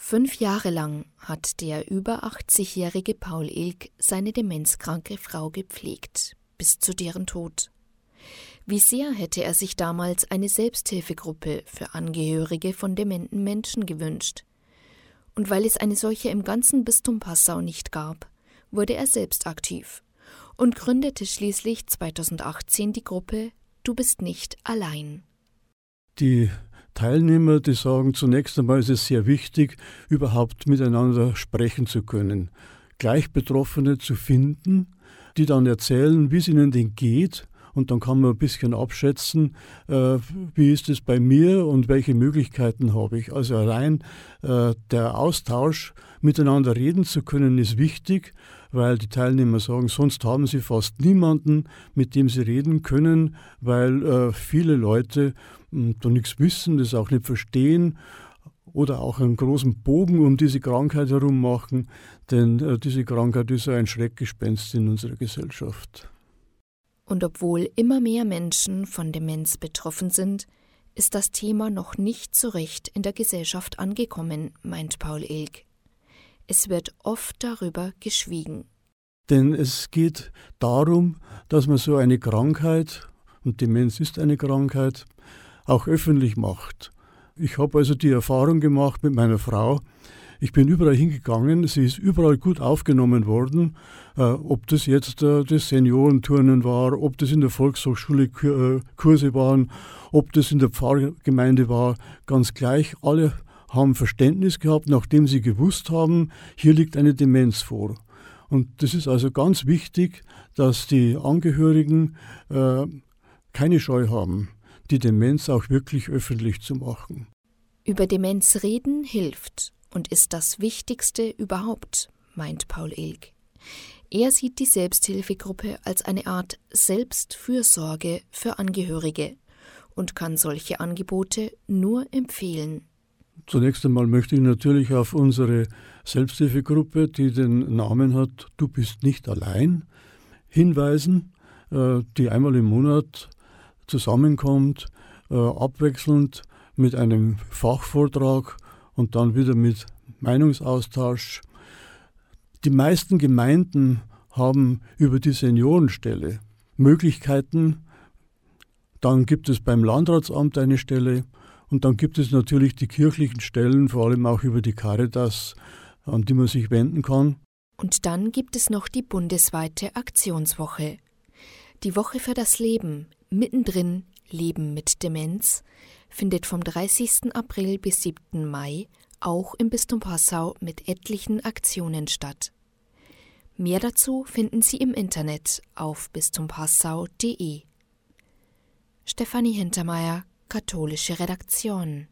Fünf Jahre lang hat der über 80-jährige Paul Ilk seine demenzkranke Frau gepflegt, bis zu deren Tod. Wie sehr hätte er sich damals eine Selbsthilfegruppe für Angehörige von dementen Menschen gewünscht. Und weil es eine solche im ganzen Bistum Passau nicht gab, wurde er selbst aktiv und gründete schließlich 2018 die Gruppe Du bist nicht allein. Die Teilnehmer, die sagen, zunächst einmal ist es sehr wichtig, überhaupt miteinander sprechen zu können, gleich Betroffene zu finden, die dann erzählen, wie es ihnen denn geht. Und dann kann man ein bisschen abschätzen, äh, wie ist es bei mir und welche Möglichkeiten habe ich. Also allein äh, der Austausch, miteinander reden zu können, ist wichtig, weil die Teilnehmer sagen, sonst haben sie fast niemanden, mit dem sie reden können, weil äh, viele Leute da nichts wissen, das auch nicht verstehen oder auch einen großen Bogen um diese Krankheit herum machen, denn äh, diese Krankheit ist ein Schreckgespenst in unserer Gesellschaft. Und obwohl immer mehr Menschen von Demenz betroffen sind, ist das Thema noch nicht so recht in der Gesellschaft angekommen, meint Paul Ilk. Es wird oft darüber geschwiegen. Denn es geht darum, dass man so eine Krankheit, und Demenz ist eine Krankheit, auch öffentlich macht. Ich habe also die Erfahrung gemacht mit meiner Frau. Ich bin überall hingegangen, sie ist überall gut aufgenommen worden, äh, ob das jetzt äh, das Seniorenturnen war, ob das in der Volkshochschule äh, Kurse waren, ob das in der Pfarrgemeinde war, ganz gleich. Alle haben Verständnis gehabt, nachdem sie gewusst haben, hier liegt eine Demenz vor. Und das ist also ganz wichtig, dass die Angehörigen äh, keine Scheu haben die Demenz auch wirklich öffentlich zu machen. Über Demenz reden hilft und ist das Wichtigste überhaupt, meint Paul Ilg. Er sieht die Selbsthilfegruppe als eine Art Selbstfürsorge für Angehörige und kann solche Angebote nur empfehlen. Zunächst einmal möchte ich natürlich auf unsere Selbsthilfegruppe, die den Namen hat Du bist nicht allein, hinweisen, äh, die einmal im Monat zusammenkommt, äh, abwechselnd mit einem Fachvortrag und dann wieder mit Meinungsaustausch. Die meisten Gemeinden haben über die Seniorenstelle Möglichkeiten. Dann gibt es beim Landratsamt eine Stelle und dann gibt es natürlich die kirchlichen Stellen, vor allem auch über die Caritas, an die man sich wenden kann. Und dann gibt es noch die bundesweite Aktionswoche. Die Woche für das Leben Mittendrin Leben mit Demenz findet vom 30. April bis 7. Mai auch im Bistum Passau mit etlichen Aktionen statt. Mehr dazu finden Sie im Internet auf bistumpassau.de. Stefanie Hintermeier, Katholische Redaktion